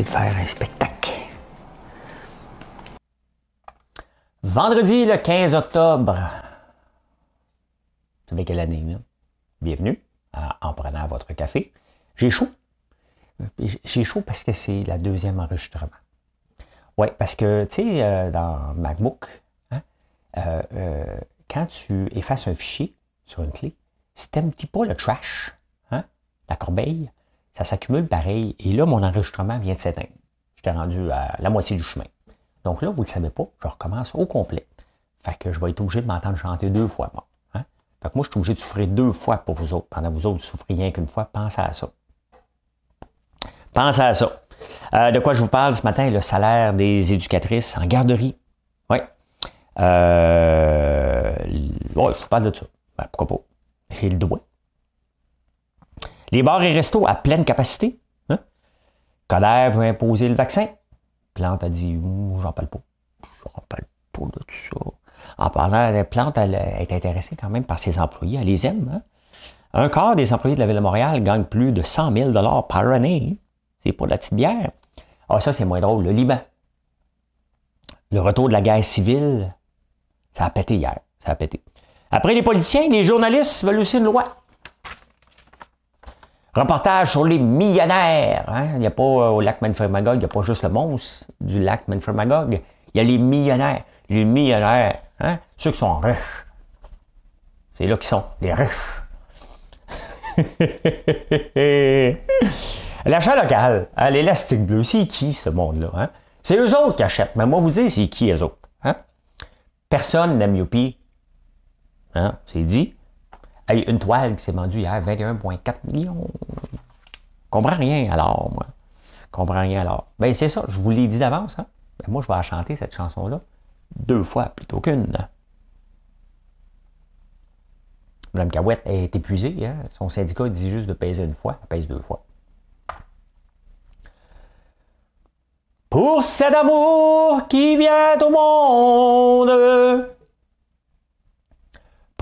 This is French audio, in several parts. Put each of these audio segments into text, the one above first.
De faire un spectacle. Vendredi le 15 octobre. Vous savez quelle année, là? Bienvenue en prenant votre café. J'ai chaud. J'ai chaud parce que c'est la deuxième enregistrement. Oui, parce que, tu sais, euh, dans MacBook, hein, euh, euh, quand tu effaces un fichier sur une clé, si tu n'aimes pas le trash, hein, la corbeille, ça s'accumule pareil. Et là, mon enregistrement vient de s'éteindre. J'étais rendu à la moitié du chemin. Donc là, vous ne le savez pas, je recommence au complet. Fait que je vais être obligé de m'entendre chanter deux fois. Moi. Hein? Fait que moi, je suis obligé de souffrir deux fois pour vous autres. Pendant vous autres, vous souffrez rien qu'une fois. Pensez à ça. Pensez à ça. Euh, de quoi je vous parle ce matin? Le salaire des éducatrices en garderie. Oui. Euh, ouais, je vous parle de ça. Ben, pourquoi pas? J'ai le droit. Les bars et restos à pleine capacité. Hein? Coder veut imposer le vaccin. Plante a dit J'en parle pas. J'en parle pas de tout ça. En parlant, la Plante elle, est intéressée quand même par ses employés. Elle les aime. Hein? Un quart des employés de la Ville de Montréal gagnent plus de 100 000 par année. C'est pour la petite bière. Ah, ça, c'est moins drôle. Le Liban. Le retour de la guerre civile, ça a pété hier. Ça a pété. Après les politiciens, les journalistes veulent aussi une loi. Reportage sur les millionnaires. Hein? Il n'y a pas euh, au lac Manfred-Magog, il n'y a pas juste le monstre du lac Manfred-Magog. Il y a les millionnaires. Les millionnaires, hein? ceux qui sont riches. C'est là qu'ils sont, les riches. L'achat local, hein, l'élastique bleu, c'est qui ce monde-là? Hein? C'est eux autres qui achètent. Mais moi, vous dire, c'est qui eux autres? Hein? Personne n'aime Youpi. Hein? C'est dit une toile qui s'est vendue hier, 21,4 millions. comprends rien alors, moi. comprends rien alors. Ben, c'est ça, je vous l'ai dit d'avance. Hein? Ben, moi, je vais chanter cette chanson-là deux fois plutôt qu'une. Mme Cahouette est épuisée. Hein? Son syndicat dit juste de peser une fois, elle pèse deux fois. Pour cet amour qui vient au monde,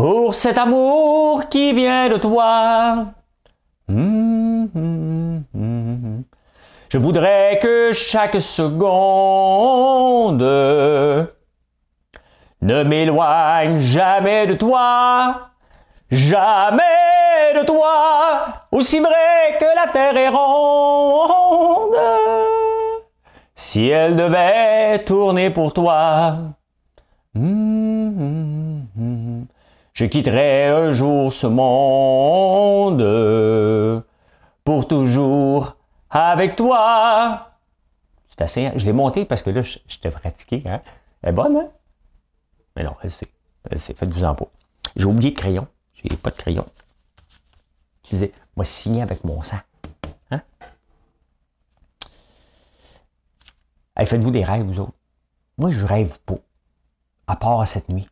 pour cet amour qui vient de toi. Je voudrais que chaque seconde ne m'éloigne jamais de toi, jamais de toi, aussi vrai que la terre est ronde. Si elle devait tourner pour toi, je quitterai un jour ce monde pour toujours avec toi. C'est assez. Hein? Je l'ai monté parce que là, je, t'ai pratiqué. Hein? Elle est bonne, hein? Mais non, elle sait. Elle sait. Faites-vous en pas. J'ai oublié de crayon. J'ai pas de crayon. Tu disais, moi, signer avec mon sang. Hein? faites-vous des rêves, vous autres. Moi, je rêve pas. À part cette nuit.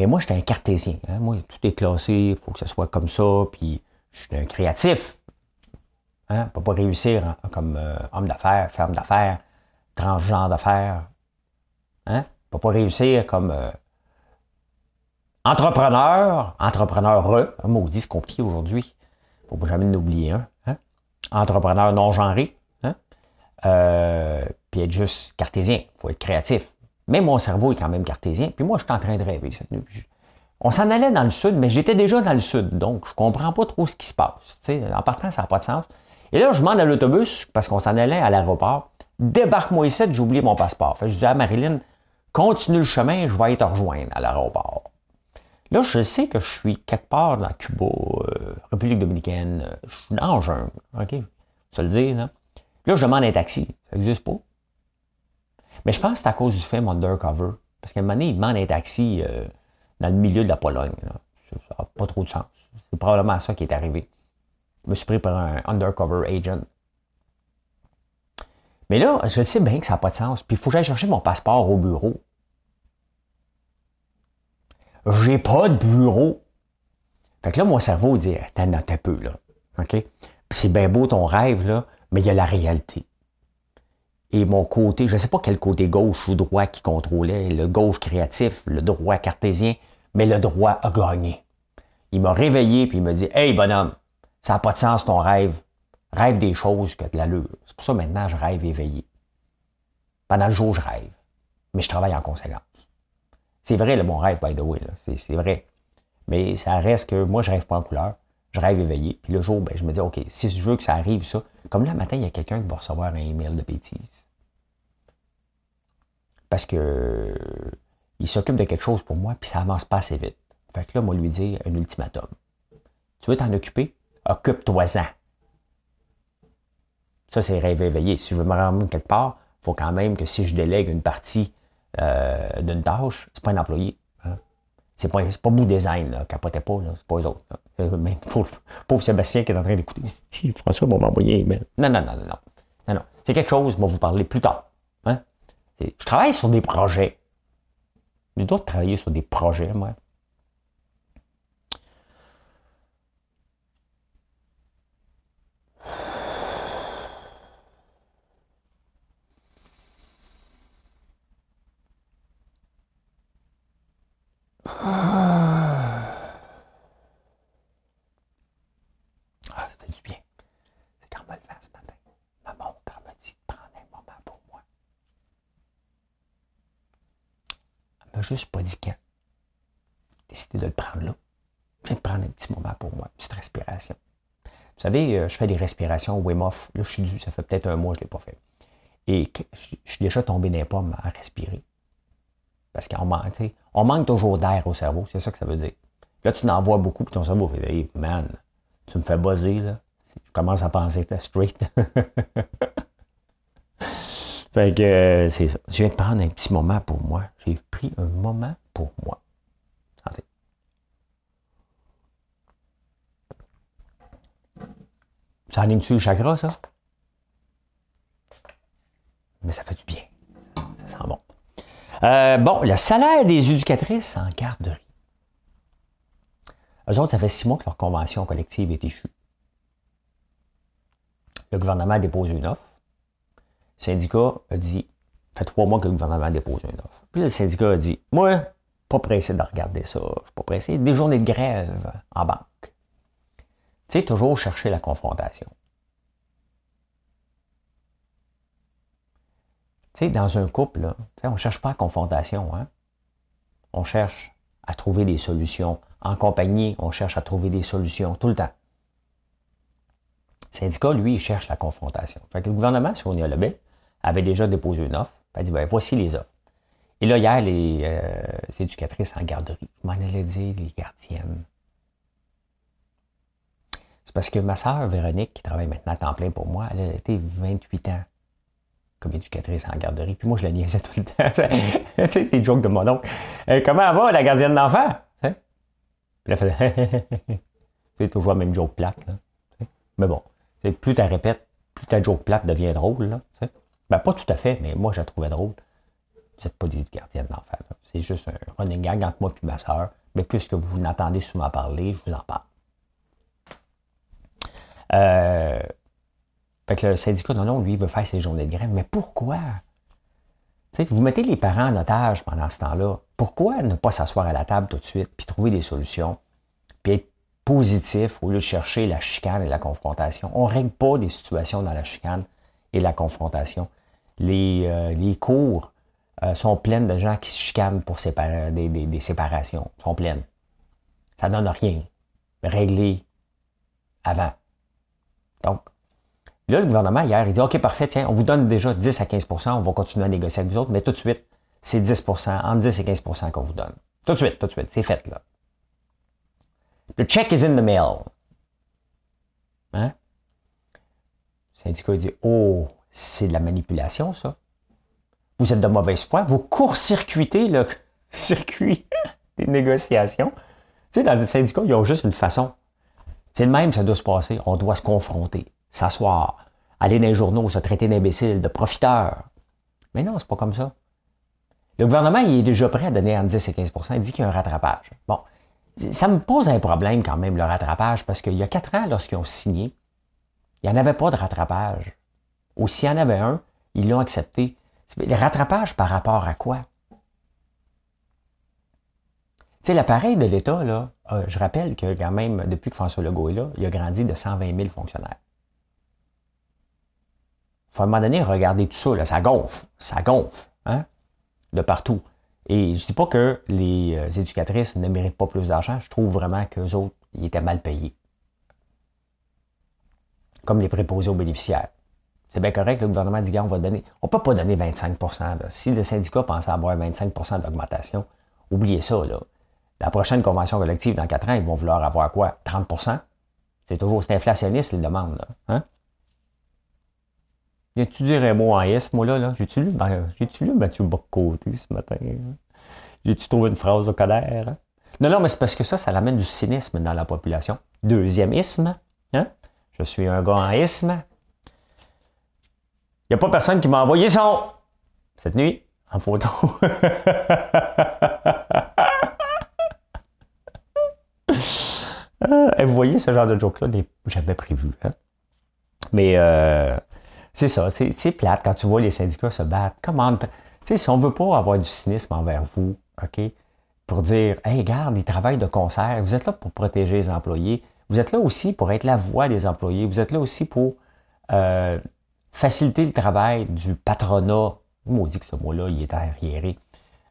Mais moi, j'étais un cartésien. Hein. Moi, tout est classé, il faut que ce soit comme ça, puis je suis un créatif. Hein? peut pas réussir comme euh, homme d'affaires, femme d'affaires, transgenre d'affaires. Hein? peut pas réussir comme euh, entrepreneur, entrepreneur, un maudit, c'est compliqué aujourd'hui. Il ne faut jamais l'oublier. Hein? hein? Entrepreneur non-genré. Hein? Euh, puis être juste cartésien. Il faut être créatif. Mais mon cerveau est quand même cartésien. Puis moi, je suis en train de rêver cette nuit. On s'en allait dans le sud, mais j'étais déjà dans le sud. Donc, je comprends pas trop ce qui se passe. en partant, ça n'a pas de sens. Et là, je demande à l'autobus, parce qu'on s'en allait à l'aéroport. Débarque-moi ici, j'ai oublié mon passeport. Je dis à Marilyn, continue le chemin, je vais te rejoindre à l'aéroport. Là, je sais que je suis quelque part dans Cuba, euh, République dominicaine, euh, je suis dans le jungle, OK? Ça le dire, là. Là, je demande un taxi. Ça n'existe pas. Mais je pense que c'est à cause du film Undercover. Parce qu'à un moment donné, il demande un taxi euh, dans le milieu de la Pologne. Ça n'a pas trop de sens. C'est probablement ça qui est arrivé. Je me suis pris par un undercover agent. Mais là, je sais bien que ça n'a pas de sens. Puis il faut que j'aille chercher mon passeport au bureau. J'ai pas de bureau. Fait que là, mon cerveau dit, attends, un peu, là. OK? c'est bien beau ton rêve, là, mais il y a la réalité. Et mon côté, je ne sais pas quel côté gauche ou droit qui contrôlait, le gauche créatif, le droit cartésien, mais le droit a gagné. Il m'a réveillé puis il m'a dit Hey bonhomme, ça n'a pas de sens ton rêve. Rêve des choses que de l'allure. C'est pour ça maintenant je rêve éveillé. Pendant le jour, je rêve. Mais je travaille en conséquence. C'est vrai, le mon rêve, by the way. C'est vrai. Mais ça reste que moi, je rêve pas en couleur. Je rêve éveillé. Puis le jour, ben, je me dis, OK, si je veux que ça arrive, ça. Comme là, matin, il y a quelqu'un qui va recevoir un email de bêtises. Parce que il s'occupe de quelque chose pour moi, puis ça avance pas assez vite. Fait que là, moi, lui dire un ultimatum. Tu veux t'en occuper? Occupe-toi-en. Ça, c'est rêve éveillé. Si je veux me rendre quelque part, il faut quand même que si je délègue une partie euh, d'une tâche, c'est pas un employé. Hein. C'est pas, pas Beau Design, là, capotez pas, c'est pas eux autres. Euh, même pour pauvre Sébastien qui est en train d'écouter, François va m'envoyer un email. Non, non, non, non, non. non, non. C'est quelque chose, je vais vous parler plus tard. Je travaille sur des projets. Je dois travailler sur des projets, moi. Ah, ça fait du bien. C'est quand me levant ce matin. Ma montre me dit de prendre un moment pour moi. Elle m'a juste pas dit quand. Décidé de le prendre là. Je viens de prendre un petit moment pour moi, une petite respiration. Vous euh, je fais des respirations Wim Hof. Là, je suis dû, ça fait peut-être un mois que je ne l'ai pas fait. Et je suis déjà tombé dans pommes à respirer. Parce qu'on manque, on manque toujours d'air au cerveau, c'est ça que ça veut dire. Là, tu n'en vois beaucoup, puis ton cerveau fait hey, man, tu me fais buzzer, là. Je commence à penser straight. fait que euh, c'est ça. Je viens de prendre un petit moment pour moi. J'ai pris un moment pour moi. Santé. Ça anime-tu le chakra, ça? Mais ça fait du bien. Ça sent bon. Euh, bon, le salaire des éducatrices en garderie. Eux autres, ça fait six mois que leur convention collective est échue. Le gouvernement a déposé une offre. Le syndicat a dit, ça fait trois mois que le gouvernement a déposé une offre. Puis le syndicat a dit, moi, pas pressé de regarder ça, je suis pas pressé. Des journées de grève en banque. Tu sais, toujours chercher la confrontation. dans un couple, on ne cherche pas la confrontation. Hein? On cherche à trouver des solutions. En compagnie, on cherche à trouver des solutions tout le temps. Le syndicat, lui, il cherche la confrontation. Fait que le gouvernement, si on y a le bête, avait déjà déposé une offre. Il a dit, ben, voici les offres. Et là, hier, les, euh, éducatrices en garderie, je m'en allais dire les gardiennes. C'est parce que ma sœur Véronique, qui travaille maintenant à temps plein pour moi, elle a été 28 ans comme éducatrice en garderie. Puis moi, je la niaisais tout le temps. sais, des jokes de mon oncle. Euh, comment va, la gardienne d'enfant? Puis elle fait C'est toujours la même joke plate. Là. Mais bon, plus tu répètes, plus ta joke plate devient drôle. Là, ben, pas tout à fait, mais moi, je la trouvais drôle. Vous n'êtes pas des gardiennes d'enfants. C'est juste un running gag entre moi et ma soeur. Mais puisque vous n'entendez souvent parler, je vous en parle. Euh, fait que le syndicat, non, non, lui, veut faire ses journées de grève. Mais pourquoi? vous mettez les parents en otage pendant ce temps-là. Pourquoi ne pas s'asseoir à la table tout de suite, puis trouver des solutions, puis être positif au lieu de chercher la chicane et la confrontation? On ne règle pas des situations dans la chicane et la confrontation. Les, euh, les cours euh, sont pleines de gens qui se chicanent pour des, des, des séparations. sont pleines. Ça ne donne rien. Régler avant. Donc, Là, le gouvernement, hier, il dit OK, parfait, tiens, on vous donne déjà 10 à 15% on va continuer à négocier avec vous autres, mais tout de suite, c'est 10% entre 10 et 15% qu'on vous donne. Tout de suite, tout de suite, c'est fait, là. Le check is in the mail. Hein? Le syndicat dit Oh, c'est de la manipulation, ça. Vous êtes de mauvaise foi. Vous court-circuitez le circuit des négociations. Tu sais, dans le syndicat, ils ont juste une façon. C'est le même, ça doit se passer. On doit se confronter s'asseoir, aller dans les journaux, se traiter d'imbécile, de profiteur. Mais non, c'est pas comme ça. Le gouvernement, il est déjà prêt à donner entre 10 et 15% Il dit qu'il y a un rattrapage. Bon, ça me pose un problème quand même, le rattrapage, parce qu'il y a quatre ans, lorsqu'ils ont signé, il n'y en avait pas de rattrapage. Ou s'il y en avait un, ils l'ont accepté. Le rattrapage par rapport à quoi? Tu l'appareil de l'État, là, euh, je rappelle que quand même, depuis que François Legault est là, il a grandi de 120 000 fonctionnaires. Il faut à un moment donné regarder tout ça, là, ça gonfle, ça gonfle, hein, de partout. Et je ne dis pas que les euh, éducatrices ne méritent pas plus d'argent, je trouve vraiment qu'eux autres, ils étaient mal payés. Comme les préposés aux bénéficiaires. C'est bien correct, le gouvernement dit, on va donner. On ne peut pas donner 25% Si le syndicat pensait avoir 25% d'augmentation, oubliez ça, là. La prochaine convention collective dans quatre ans, ils vont vouloir avoir quoi? 30% C'est toujours, inflationniste, les demandes, là. Hein? tu dirais moi en S, moi là, là? J'ai-tu lu, ben, j'ai-tu lu Mathieu Bocoté ce matin? Hein? J'ai-tu trouvé une phrase de colère? Hein? Non, non, mais c'est parce que ça, ça amène du cynisme dans la population. Deuxième isme? Je suis un gars en isme. Il n'y a pas personne qui m'a envoyé son cette nuit en photo. Euh, vous voyez, ce genre de joke-là, j'avais prévu. Hein. Mais euh, c'est ça, c'est plate quand tu vois les syndicats se battre. Comment, si on veut pas avoir du cynisme envers vous, OK, pour dire, hey, regarde, ils travaillent de concert, vous êtes là pour protéger les employés, vous êtes là aussi pour être la voix des employés, vous êtes là aussi pour euh, faciliter le travail du patronat. Maudit que ce mot-là, il est arriéré.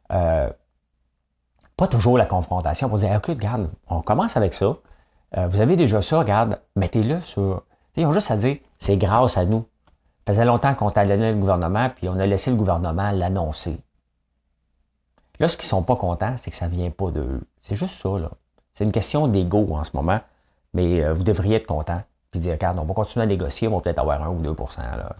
pas toujours la confrontation pour dire, OK, regarde, on commence avec ça. Euh, vous avez déjà ça, regarde, mettez-le sur. Ils ont juste à dire, c'est grâce à nous. Ça faisait longtemps qu'on talonnait le gouvernement, puis on a laissé le gouvernement l'annoncer. Là, ce qu'ils sont pas contents, c'est que ça vient pas d'eux. C'est juste ça, là. C'est une question d'ego en ce moment, mais euh, vous devriez être content. Puis dire, regarde, on va continuer à négocier, on va peut-être avoir 1 ou 2% là.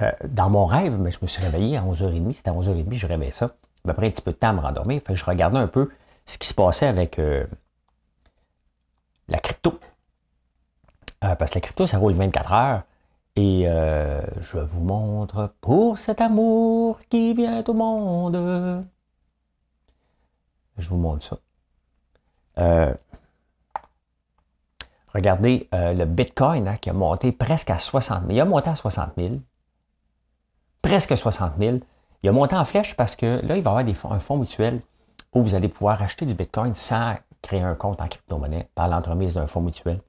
Euh, dans mon rêve, mais je me suis réveillé à 11h30, c'était à 11h30, je rêvais ça. Après un petit peu de temps à me rendormir, fait je regardais un peu ce qui se passait avec euh, la crypto. Euh, parce que la crypto, ça roule 24 heures. Et je vous montre pour cet amour qui vient au monde. Je vous montre ça. regardez le Bitcoin hein, qui a monté presque à 60 000. Il a monté à 60 000 presque 60 000. Il a monté en flèche parce que là, il va y avoir un fonds mutuel où vous allez pouvoir acheter du Bitcoin sans créer un compte en crypto-monnaie par l'entremise d'un fonds mutuel.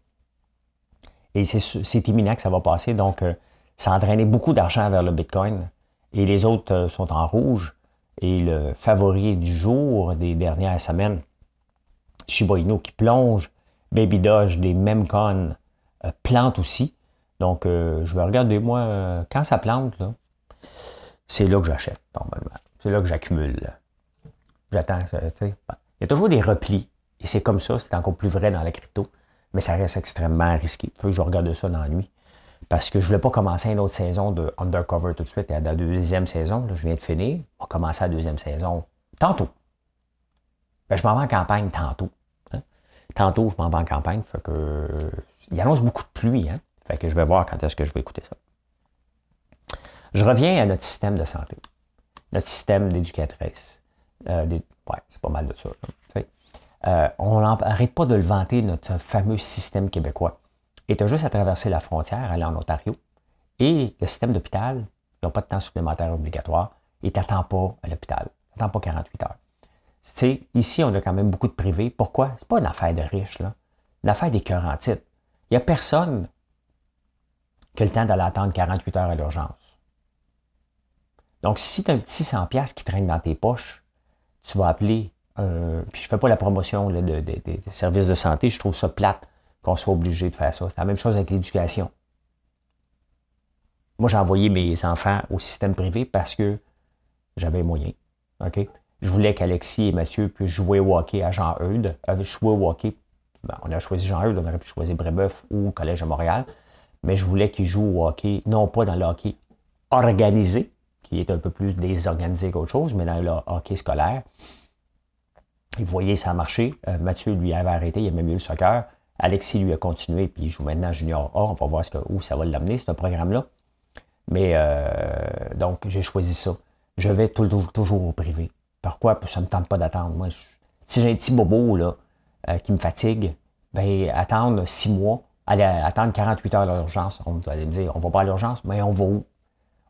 Et c'est imminent que ça va passer. Donc, euh, ça a entraîné beaucoup d'argent vers le Bitcoin. Et les autres euh, sont en rouge. Et le favori du jour des dernières semaines, Shiba Inu qui plonge, Baby Doge, des connes, euh, plante aussi. Donc, je vais regarder, moi, quand ça plante, là, c'est là que j'achète, normalement. C'est là que j'accumule. J'attends. Il y a toujours des replis. Et c'est comme ça, c'est encore plus vrai dans la crypto. Mais ça reste extrêmement risqué. Faut que je regarde ça dans la nuit. Parce que je ne voulais pas commencer une autre saison de Undercover tout de suite. Et à la deuxième saison, je viens de finir. On va commencer la deuxième saison tantôt. Ben, je m'en vais en campagne tantôt. Hein. Tantôt, je m'en vais en campagne. Fait que, il annonce beaucoup de pluie. Hein. Fait que je vais voir quand est-ce que je vais écouter ça. Je reviens à notre système de santé, notre système d'éducatrice. Euh, ouais, c'est pas mal de ça. Euh, on n'arrête pas de le vanter, notre fameux système québécois. Et tu as juste à traverser la frontière, aller en Ontario. Et le système d'hôpital, ils n'ont pas de temps supplémentaire obligatoire. Et tu n'attends pas à l'hôpital. Tu n'attends pas 48 heures. ici, on a quand même beaucoup de privés. Pourquoi? C'est pas une affaire de riches, là. Une affaire des cœurs en titre. Il n'y a personne qui a le temps d'aller attendre 48 heures à l'urgence. Donc, si tu as un petit 100$ qui traîne dans tes poches, tu vas appeler, euh, puis je ne fais pas la promotion des services de santé, je trouve ça plate qu'on soit obligé de faire ça. C'est la même chose avec l'éducation. Moi, j'ai envoyé mes enfants au système privé parce que j'avais moyen. OK? Je voulais qu'Alexis et Mathieu puissent jouer au hockey à Jean-Eudes. Euh, jouer au hockey, ben, on a choisi Jean-Eudes, on aurait pu choisir Brébeuf ou Collège à Montréal. Mais je voulais qu'ils jouent au hockey, non pas dans le hockey organisé, qui est un peu plus désorganisé qu'autre chose, mais dans le hockey scolaire. Il voyait ça marcher. Euh, Mathieu lui avait arrêté, il a même eu le soccer. Alexis lui a continué, puis il joue maintenant junior A. On va voir où ça va l'amener, ce programme-là. Mais euh, donc, j'ai choisi ça. Je vais toujours, au privé. Pourquoi? Parce que ça ne me tente pas d'attendre. Moi, si j'ai un petit bobo là, euh, qui me fatigue, ben, attendre six mois, aller attendre 48 heures à l'urgence, on va me dire, on va pas à l'urgence, mais on va où?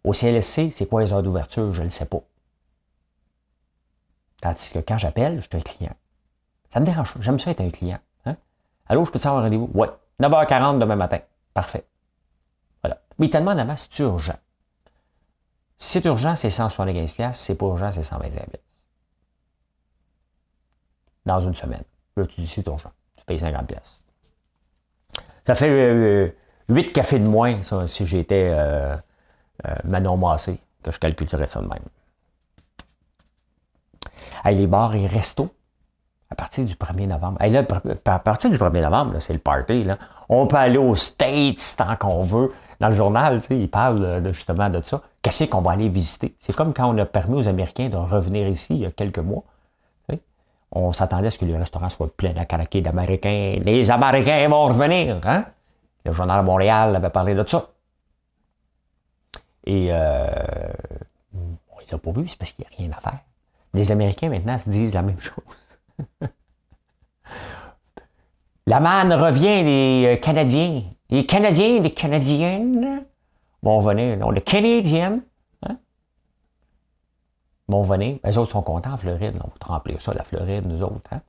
Au CLSC, c'est quoi les heures d'ouverture? Je ne le sais pas. Tandis que quand j'appelle, je suis un client. Ça me dérange. J'aime ça être un client. Hein? Allô, je peux te avoir un rendez-vous? Oui. 9h40 demain matin. Parfait. Voilà. Mais tellement avant, c'est urgent. Si c'est urgent, c'est 175$. Si c'est pas urgent, c'est 125$. Dans une semaine. Là, tu dis c'est urgent. Tu payes 50$. Ça fait euh, 8 cafés de moins, si j'étais euh, euh, Manon Massé, que je calculerais ça de même. Les bars et restos, à partir du 1er novembre. Là, à partir du 1er novembre, c'est le party. On peut aller aux States tant qu'on veut. Dans le journal, ils parlent justement de ça. Qu'est-ce qu'on va aller visiter? C'est comme quand on a permis aux Américains de revenir ici il y a quelques mois. On s'attendait à ce que les restaurants soient pleins à caraquer d'Américains. Les Américains vont revenir. Hein? Le journal Montréal avait parlé de ça. Et euh, on les a pas vus, c'est parce qu'il n'y a rien à faire. Les Américains, maintenant, se disent la même chose. la manne revient des euh, Canadiens. Les Canadiens, les Canadiennes vont venir. Non, les Canadiennes hein, vont venir. Les autres sont contents en Floride. On va remplir ça, la Floride, nous autres. Hein?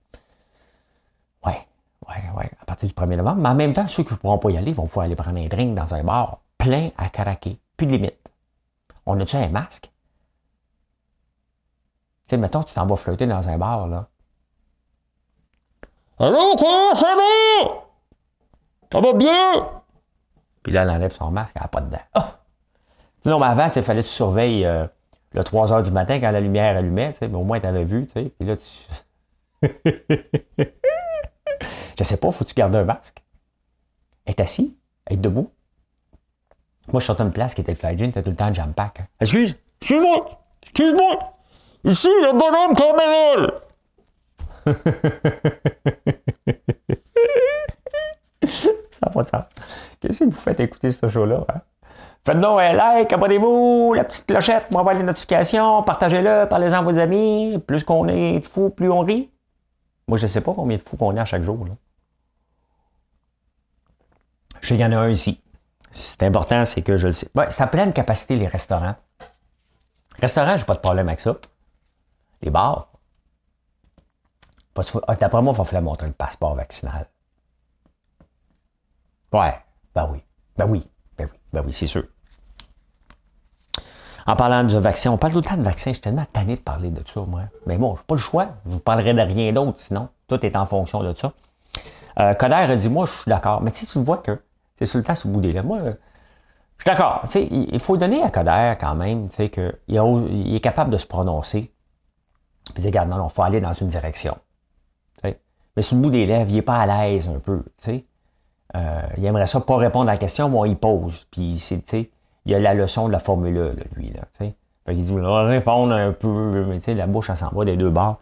Ouais, ouais, ouais, à partir du 1er novembre. Mais en même temps, ceux qui ne pourront pas y aller vont pouvoir aller prendre un drink dans un bar plein à caraquer. Plus de limite. On a-tu un masque? Tu sais, mettons, tu t'en vas flirter dans un bar, là. Allô, quoi, ça va? Ça va bien? Puis là, elle enlève son masque, elle n'a pas de dents. Oh! Non, mais avant, il fallait que tu surveilles euh, le 3 heures du matin quand la lumière allumait, mais au moins, tu avais vu, tu sais. Puis là, tu. Je sais pas, faut-tu garder un masque? Être assis? Être debout? Moi, je sortais une place qui était fly gin, tout le temps jam pack. Hein. Excuse, excuse-moi, excuse-moi. Ici, le bonhomme Carmérol! ça n'a pas de sens. Qu'est-ce que vous faites écouter ce show-là? Hein? Faites-nous un like, abonnez-vous, la petite clochette pour avoir les notifications, partagez-le, parlez-en à vos amis. Plus qu'on est de fous, plus on rit. Moi, je ne sais pas combien de fous qu'on est à chaque jour. Je sais qu'il y en a un ici. C'est important, c'est que je le sais. Ouais, c'est à pleine capacité, les restaurants. Restaurants, j'ai pas de problème avec ça. Les bars. Ah, d'après moi, il va falloir montrer le passeport vaccinal. Ouais, ben oui. Ben oui. Ben oui, ben oui, c'est sûr. En parlant du vaccin, on parle temps de vaccin. Je suis tellement tanné de parler de ça, moi. Mais bon, je n'ai pas le choix. Je vous parlerai de rien d'autre, sinon. Tout est en fonction de ça. Euh, Coder a dit, moi, je suis d'accord. Mais tu, tu vois que c'est sur le temps, ce bout là Moi, je suis d'accord. Il faut donner à Coder quand même qu'il il est capable de se prononcer. Puis dire, regarde, non, il faut aller dans une direction. Mais sur le bout des lèvres, il n'est pas à l'aise un peu. Euh, il aimerait ça pas répondre à la question, mais il pose. Puis c'est, il a la leçon de la formule là, lui. Là, fait il dit, on répondre un peu, mais la bouche, elle s'en va des deux bords.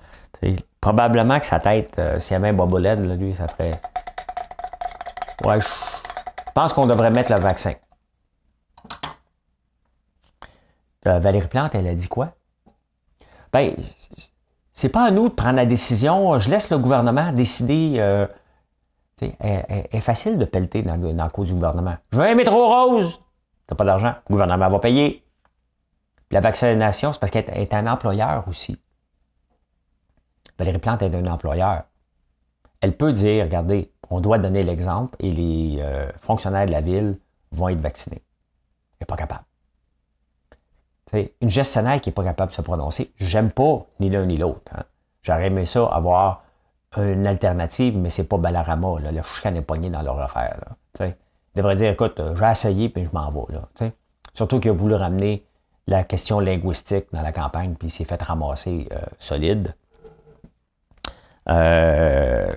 Probablement que sa tête, euh, s'il y avait un bobolède, là, lui, ça ferait. Ouais, je pense qu'on devrait mettre le vaccin. Euh, Valérie Plante, elle a dit quoi? Ben, c'est pas à nous de prendre la décision. Je laisse le gouvernement décider. Euh, est facile de pelleter dans, le, dans du gouvernement. Je veux un métro rose. T'as pas d'argent. Le gouvernement va payer. la vaccination, c'est parce qu'elle est un employeur aussi. Valérie Plante est un employeur. Elle peut dire, regardez, on doit donner l'exemple et les euh, fonctionnaires de la ville vont être vaccinés. Elle n'est pas capable une gestionnaire qui n'est pas capable de se prononcer, j'aime pas ni l'un ni l'autre. Hein. J'aurais aimé ça avoir une alternative, mais c'est pas Balarama. Le chien est pogné dans leur affaire. Là, Il devrait dire, écoute, j'ai essayé, puis je m'en vais. Surtout qu'il a voulu ramener la question linguistique dans la campagne, puis il s'est fait ramasser euh, solide. Euh,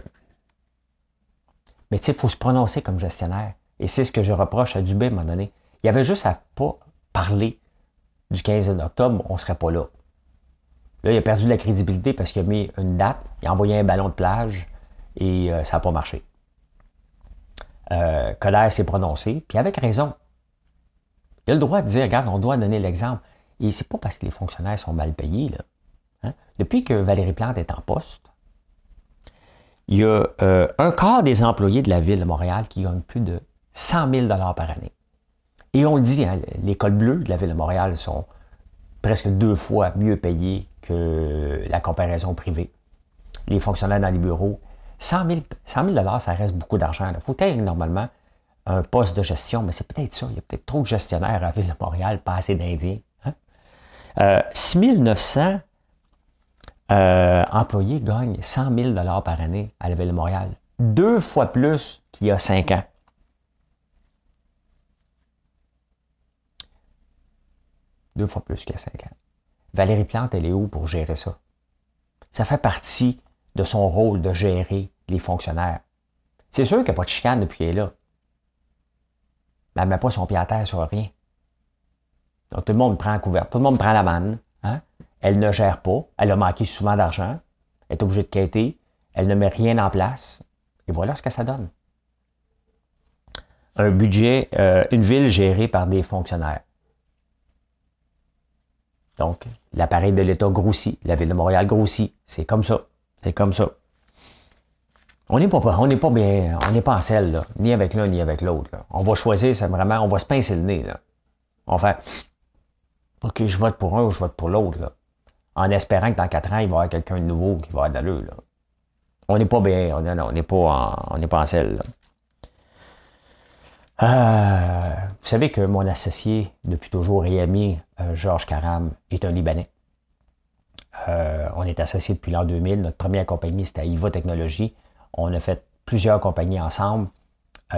mais tu sais, il faut se prononcer comme gestionnaire. Et c'est ce que je reproche à Dubé à un moment donné. Il avait juste à pas parler du 15 octobre, on ne serait pas là. Là, il a perdu la crédibilité parce qu'il a mis une date, il a envoyé un ballon de plage et euh, ça n'a pas marché. Euh, s'est prononcé, puis avec raison. Il a le droit de dire, regarde, on doit donner l'exemple. Et c'est pas parce que les fonctionnaires sont mal payés. Là. Hein. Depuis que Valérie Plante est en poste, il y a euh, un quart des employés de la ville de Montréal qui gagnent plus de 100 000 par année. Et on le dit, hein, l'école bleue de la ville de Montréal sont presque deux fois mieux payés que la comparaison privée. Les fonctionnaires dans les bureaux, 100 000, ça reste beaucoup d'argent. Il faut être normalement un poste de gestion, mais c'est peut-être ça. Il y a peut-être trop de gestionnaires à la ville de Montréal, pas assez d'Indiens. Hein? Euh, 6 900 euh, employés gagnent 100 000 par année à la Ville de Montréal. Deux fois plus qu'il y a cinq ans. Deux fois plus qu'il y a cinq ans. Valérie Plante, elle est où pour gérer ça? Ça fait partie de son rôle de gérer les fonctionnaires. C'est sûr qu'il n'y a pas de chicane depuis qu'elle est là. Mais elle ne met pas son pied à terre sur rien. Donc tout le monde prend la couverte, tout le monde prend la manne. Elle ne gère pas. Elle a manqué souvent d'argent. Elle est obligée de quitter. Elle ne met rien en place. Et voilà ce que ça donne. Un budget, euh, une ville gérée par des fonctionnaires. Donc, l'appareil de l'État grossit. La ville de Montréal grossit. C'est comme ça. C'est comme ça. On n'est pas, on n'est pas bien, on n'est pas en selle, ni avec l'un ni avec l'autre. On va choisir, c'est vraiment, on va se pincer le nez. Là. On OK, je vote pour un ou je vote pour l'autre en espérant que dans quatre ans, il va y avoir quelqu'un de nouveau qui va avoir de Là. On n'est pas bien, on n'est pas, en, on pas en selle. Euh, vous savez que mon associé depuis toujours et ami, euh, Georges Caram, est un Libanais. Euh, on est associé depuis l'an 2000. Notre première compagnie, c'était IVA Technologies. On a fait plusieurs compagnies ensemble.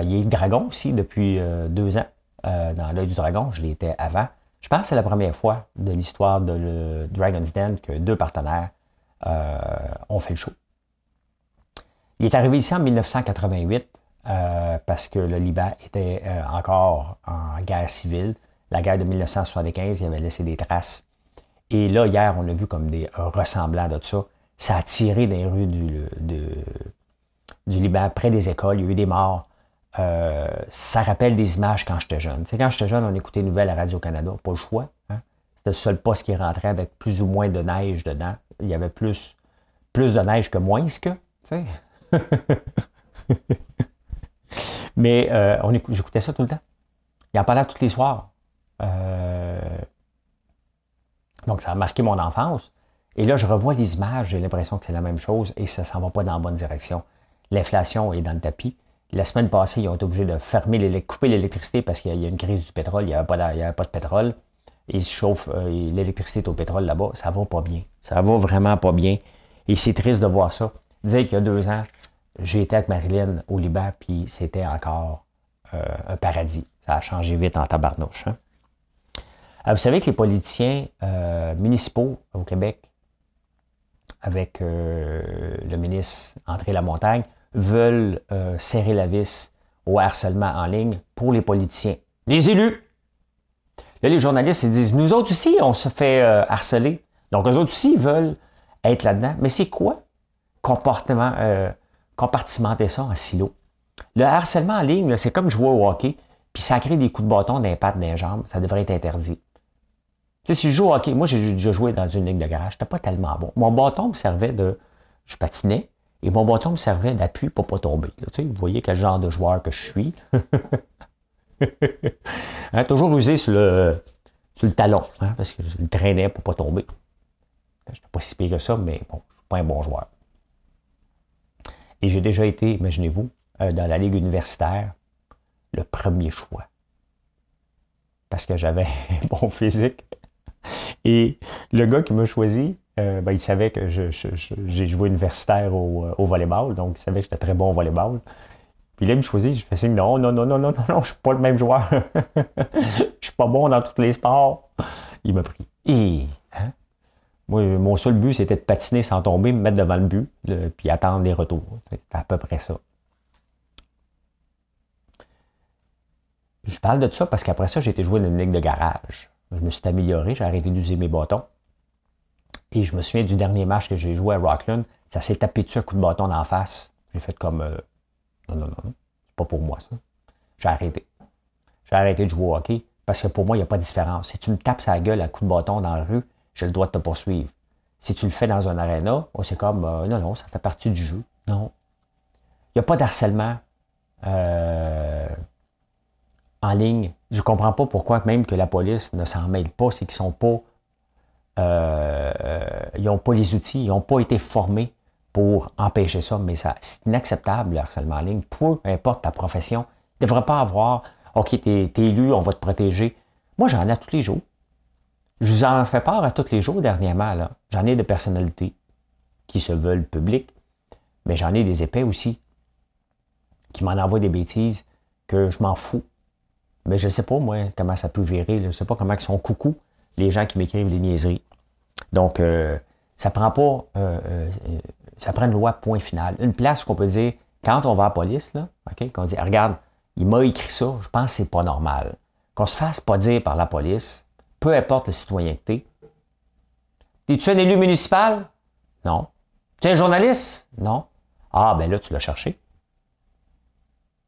il y a eu Dragon aussi depuis deux ans. dans l'œil du dragon, je l'étais avant. Je pense que c'est la première fois de l'histoire de Dragon's Den que deux partenaires euh, ont fait le show. Il est arrivé ici en 1988 euh, parce que le Liban était euh, encore en guerre civile. La guerre de 1975, il avait laissé des traces. Et là, hier, on a vu comme des ressemblants de ça. Ça a tiré dans les rues du, du Liban, près des écoles. Il y a eu des morts. Euh, ça rappelle des images quand j'étais jeune. Tu quand j'étais jeune, on écoutait les nouvelles à Radio-Canada, pas le choix. Hein. C'était le seul poste qui rentrait avec plus ou moins de neige dedans. Il y avait plus, plus de neige que moins que. Mais euh, on j'écoutais ça tout le temps. Il en parlait tous les soirs. Euh, donc, ça a marqué mon enfance. Et là, je revois les images, j'ai l'impression que c'est la même chose et ça ne s'en va pas dans la bonne direction. L'inflation est dans le tapis. La semaine passée, ils ont été obligés de fermer, couper l'électricité parce qu'il y a une crise du pétrole, il n'y avait, pas de pétrole. Ils chauffent, euh, l'électricité au pétrole là-bas, ça va pas bien. Ça va vraiment pas bien. Et c'est triste de voir ça. Dire qu'il y a deux ans, j'ai été avec Marilyn au Liban, puis c'était encore euh, un paradis. Ça a changé vite en tabarnouche. Hein. Euh, vous savez que les politiciens municipaux au Québec, avec le ministre André Lamontagne, veulent euh, serrer la vis au harcèlement en ligne pour les politiciens. Les élus. Là, les journalistes, ils disent, nous autres aussi, on se fait euh, harceler. Donc, eux autres aussi, ils veulent être là-dedans. Mais c'est quoi comportement, euh, compartimenter ça en silo? Le harcèlement en ligne, c'est comme jouer au hockey, puis ça crée des coups de bâton les pattes, les jambes. Ça devrait être interdit. Tu sais, si je joue au hockey, moi, j'ai déjà joué dans une ligne de garage. C'était pas tellement bon. Mon bâton me servait de... Je patinais, et mon bâton me servait d'appui pour ne pas tomber. vous voyez quel genre de joueur que je suis. Hein, toujours usé sur le, le talon, hein, parce que je le traînais pour ne pas tomber. Je n'étais pas si pire que ça, mais bon, je ne suis pas un bon joueur. Et j'ai déjà été, imaginez-vous, euh, dans la ligue universitaire, le premier choix. Parce que j'avais un bon physique. Et le gars qui m'a choisi, euh, ben, il savait que j'ai joué universitaire au, euh, au, volleyball, donc il savait que j'étais très bon au volleyball. Puis là, il me choisit, je fais signe, non, non, non, non, non, non, non, je suis pas le même joueur. je suis pas bon dans tous les sports. Il m'a pris. Et, hein? Moi, mon seul but, c'était de patiner sans tomber, me mettre devant le but, puis attendre les retours. C'était à peu près ça. Je parle de ça parce qu'après ça, j'ai été joué dans une ligue de garage. Je me suis amélioré, j'ai arrêté d'user mes bâtons. Et je me souviens du dernier match que j'ai joué à Rockland, ça s'est tapé dessus un coup de bâton en face. J'ai fait comme euh, non, non, non, c'est pas pour moi ça. J'ai arrêté. J'ai arrêté de jouer au hockey parce que pour moi, il n'y a pas de différence. Si tu me tapes sa gueule à coup de bâton dans la rue, j'ai le droit de te poursuivre. Si tu le fais dans un aréna, oh, c'est comme euh, non, non, ça fait partie du jeu. Non. Il n'y a pas d'harcèlement euh, en ligne. Je ne comprends pas pourquoi même que la police ne s'en mêle pas, c'est qu'ils sont pas. Euh, ils n'ont pas les outils, ils n'ont pas été formés pour empêcher ça, mais c'est inacceptable le harcèlement en ligne, peu importe ta profession. Il ne devrait pas avoir OK, tu es, élu, on va te protéger. Moi, j'en ai tous les jours. Je vous en fais part à tous les jours dernièrement. J'en ai de personnalités qui se veulent publiques, mais j'en ai des épais aussi qui m'en envoient des bêtises que je m'en fous. Mais je ne sais pas, moi, comment ça peut virer. Je ne sais pas comment ils sont coucou, les gens qui m'écrivent des niaiseries. Donc, euh, ça prend pas. Euh, euh, ça prend une loi point final. Une place qu'on peut dire, quand on va à la police, là, OK, qu'on dit, regarde, il m'a écrit ça, je pense que c'est pas normal. Qu'on se fasse pas dire par la police, peu importe la citoyenneté. Es-tu un élu municipal? Non. Tu es un journaliste? Non. Ah, ben là, tu l'as cherché.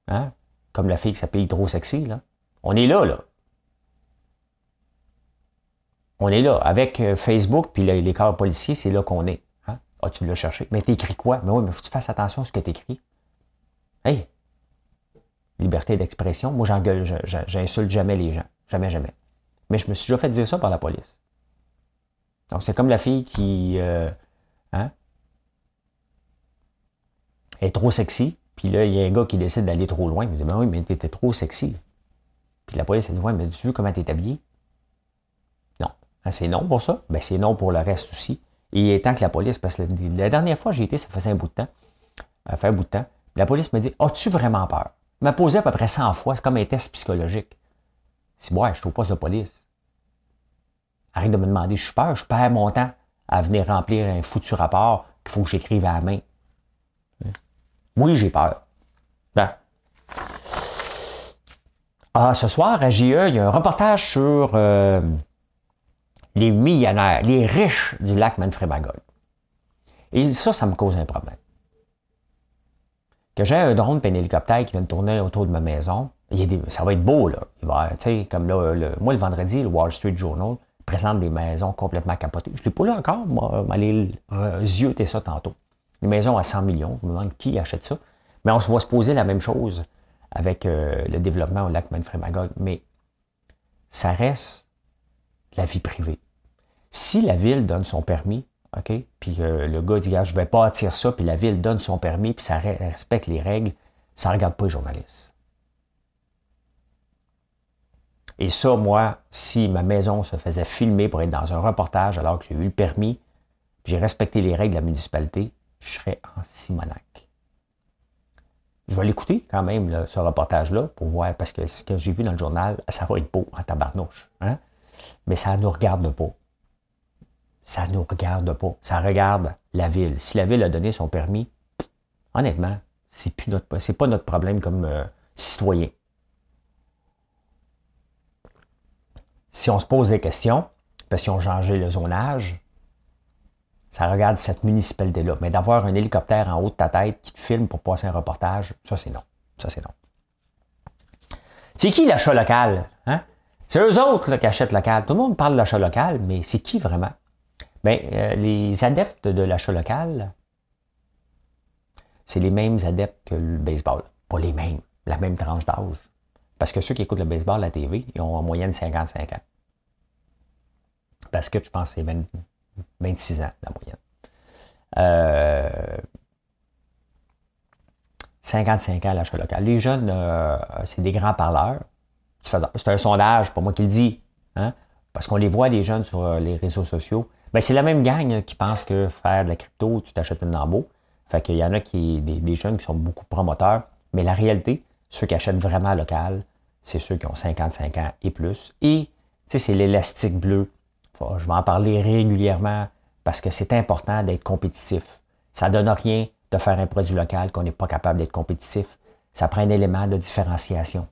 Hein? Comme la fille qui s'appelle trop sexy, là. On est là, là. On est là. Avec euh, Facebook puis les corps policiers, c'est là qu'on est. Hein? Ah, tu l'as cherché. Mais t'écris quoi? Mais oui, mais faut que tu fasses attention à ce que tu écris. Hey! liberté d'expression. Moi, j'engueule, j'insulte jamais les gens. Jamais, jamais. Mais je me suis déjà fait dire ça par la police. Donc, c'est comme la fille qui euh, hein, est trop sexy, puis là, il y a un gars qui décide d'aller trop loin. Il me dit, ben oui, mais t'étais trop sexy. Puis la police, elle dit, ouais, mais tu veux comment t'es habillé? Ah, c'est non pour ça? Ben, c'est non pour le reste aussi. Et temps que la police, parce que la, dernière fois j'ai été, ça faisait un bout de temps, ça fait un bout de temps, la police me dit, as-tu vraiment peur? m'a posé à peu près 100 fois, c'est comme un test psychologique. Si moi, je suis au poste de police. Arrête de me demander, je suis peur, je perds mon temps à venir remplir un foutu rapport qu'il faut que j'écrive à la main. Oui, j'ai peur. Ben. Ah, ce soir, à JE, il y a un reportage sur euh, les millionnaires, les riches du lac Manfred-Magog. Et ça, ça me cause un problème que j'ai un drone un hélicoptère qui vient tourner autour de ma maison, ça va être beau, là. Va, comme là, moi, le vendredi, le Wall Street Journal présente des maisons complètement capotées. Je ne l'ai pas là encore, moi, aller zioter ça tantôt. Des maisons à 100 millions, je me demande qui achète ça. Mais on va se poser la même chose avec euh, le développement au lac Manfred-Magog. Mais ça reste la vie privée. Si la ville donne son permis, OK? Puis le gars dit, je ne vais pas attirer ça, puis la ville donne son permis, puis ça respecte les règles, ça ne regarde pas les journalistes. Et ça, moi, si ma maison se faisait filmer pour être dans un reportage alors que j'ai eu le permis, puis j'ai respecté les règles de la municipalité, je serais en Simonac. Je vais l'écouter quand même, ce reportage-là, pour voir, parce que ce que j'ai vu dans le journal, ça va être beau en tabarnouche. Hein? Mais ça ne nous regarde pas ça ne nous regarde pas. Ça regarde la ville. Si la ville a donné son permis, honnêtement, c'est c'est pas notre problème comme euh, citoyen. Si on se pose des questions, parce qu'ils ont changé le zonage, ça regarde cette municipalité-là. Mais d'avoir un hélicoptère en haut de ta tête qui te filme pour passer un reportage, ça c'est non. Ça c'est non. C'est qui l'achat local? Hein? C'est eux autres qui achètent local. Tout le monde parle de l'achat local, mais c'est qui vraiment? Bien, euh, les adeptes de l'achat local, c'est les mêmes adeptes que le baseball. Pas les mêmes, la même tranche d'âge. Parce que ceux qui écoutent le baseball à la TV, ils ont en moyenne 55 ans. Parce que je pense que c'est 26 ans la moyenne. Euh, 55 ans l'achat local. Les jeunes, euh, c'est des grands parleurs. C'est un sondage, pas moi qui le dis. Hein? Parce qu'on les voit, les jeunes, sur euh, les réseaux sociaux. Ben, c'est la même gang qui pense que faire de la crypto, tu t'achètes une lambeau. Fait qu'il y en a qui, des, jeunes qui sont beaucoup promoteurs. Mais la réalité, ceux qui achètent vraiment local, c'est ceux qui ont 55 ans et plus. Et, tu sais, c'est l'élastique bleu. je vais en parler régulièrement parce que c'est important d'être compétitif. Ça donne rien de faire un produit local qu'on n'est pas capable d'être compétitif. Ça prend un élément de différenciation.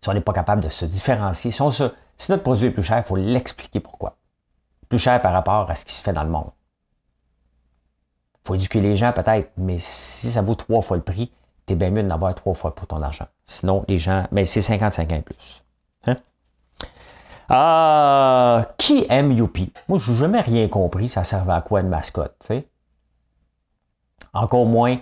Si on n'est pas capable de se différencier, si, si notre produit est plus cher, il faut l'expliquer pourquoi. Plus cher par rapport à ce qui se fait dans le monde. Il faut éduquer les gens peut-être, mais si ça vaut trois fois le prix, t'es bien mieux d'en avoir trois fois pour ton argent. Sinon, les gens, mais c'est 55 ans et plus. Hein? Euh, qui aime Youpi? Moi, je n'ai jamais rien compris. Ça servait à quoi une mascotte? Encore moins,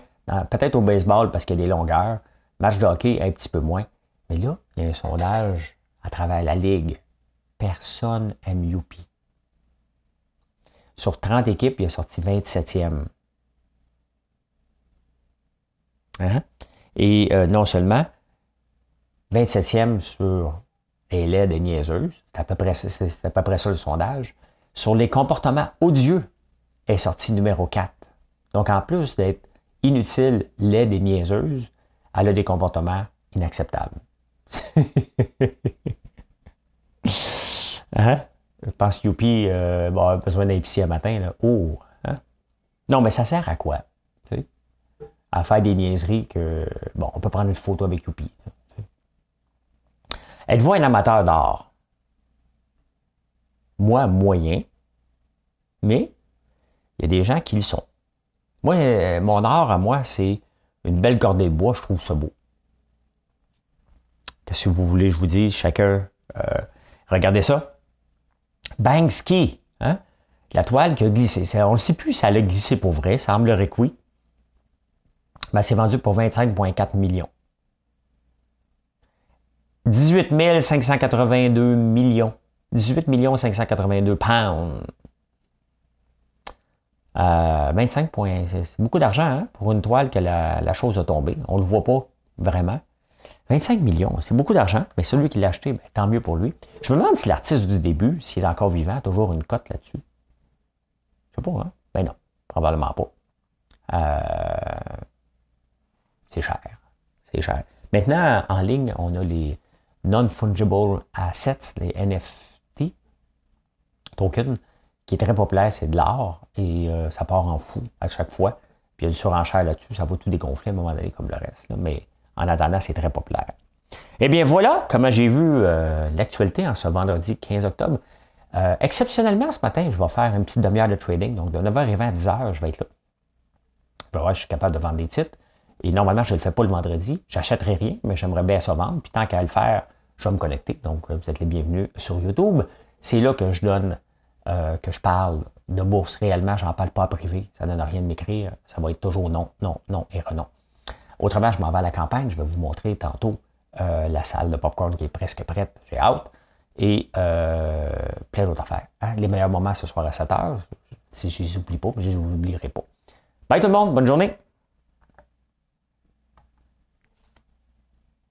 peut-être au baseball parce qu'il y a des longueurs. Match de hockey, un petit peu moins. Mais là, il y a un sondage à travers la ligue. Personne aime Youpi. Sur 30 équipes, il a sorti 27e. Hein? Et euh, non seulement 27e sur les laides et niaiseuses, c'est à, peu près, ça le sondage, sur les comportements odieux est sorti numéro 4. Donc en plus d'être inutile, laide et niaiseuse, elle a des comportements inacceptables. hein? Je pense que Youpi euh, va avoir besoin d'un à matin. Là. Oh! Hein? Non, mais ça sert à quoi? à faire des niaiseries que, bon, on peut prendre une photo avec Youpi. Êtes-vous un amateur d'art? Moi, moyen, mais il y a des gens qui le sont. Moi, euh, mon art à moi, c'est une belle cordée de bois, je trouve ça beau. Qu'est-ce que vous voulez je vous dise? Chacun, euh, regardez ça. Banksy, hein? la toile qui a glissé. On ne sait plus si elle a glissé pour vrai, semblerait que oui ben, c'est vendu pour 25,4 millions. 18 582 millions. 18 582 pounds. 25 points. C'est beaucoup d'argent hein, pour une toile que la, chose a tombé. On ne le voit pas vraiment. 25 millions, c'est beaucoup d'argent, mais celui qui l'a acheté, ben, tant mieux pour lui. Je me demande si l'artiste du début, s'il est encore vivant, a toujours une cote là-dessus. Je sais pas, hein? Ben non, probablement pas. Euh, c'est cher. C'est cher. Maintenant, en ligne, on a les non-fungible assets, les NFT tokens, qui est très populaire, c'est de l'art et euh, ça part en fou à chaque fois. Puis il y a du surenchère là-dessus, ça va tout dégonfler à un moment donné comme le reste. Mais en attendant, c'est très populaire. Eh bien voilà comment j'ai vu euh, l'actualité en ce vendredi 15 octobre. Euh, exceptionnellement, ce matin, je vais faire une petite demi-heure de trading. Donc de 9h20 à 10h, je vais être là. Je si je suis capable de vendre des titres. Et normalement, je ne le fais pas le vendredi. J'achèterai rien, mais j'aimerais bien ça vendre. Puis tant qu'à le faire, je vais me connecter. Donc, euh, vous êtes les bienvenus sur YouTube. C'est là que je donne, que je parle de bourse réellement. Je n'en parle pas en privé. Ça ne donne rien de m'écrire. Ça va être toujours non, non, non et renon. Autrement, je m'en vais à la campagne. Je vais vous montrer tantôt euh, la salle de popcorn qui est presque prête. J'ai hâte. Et plein d'autres affaires. Hein. Les meilleurs moments ce soir à 7 heures. Si je les oublie pas, je ne les oublierai pas. Bye tout le monde. Bonne journée.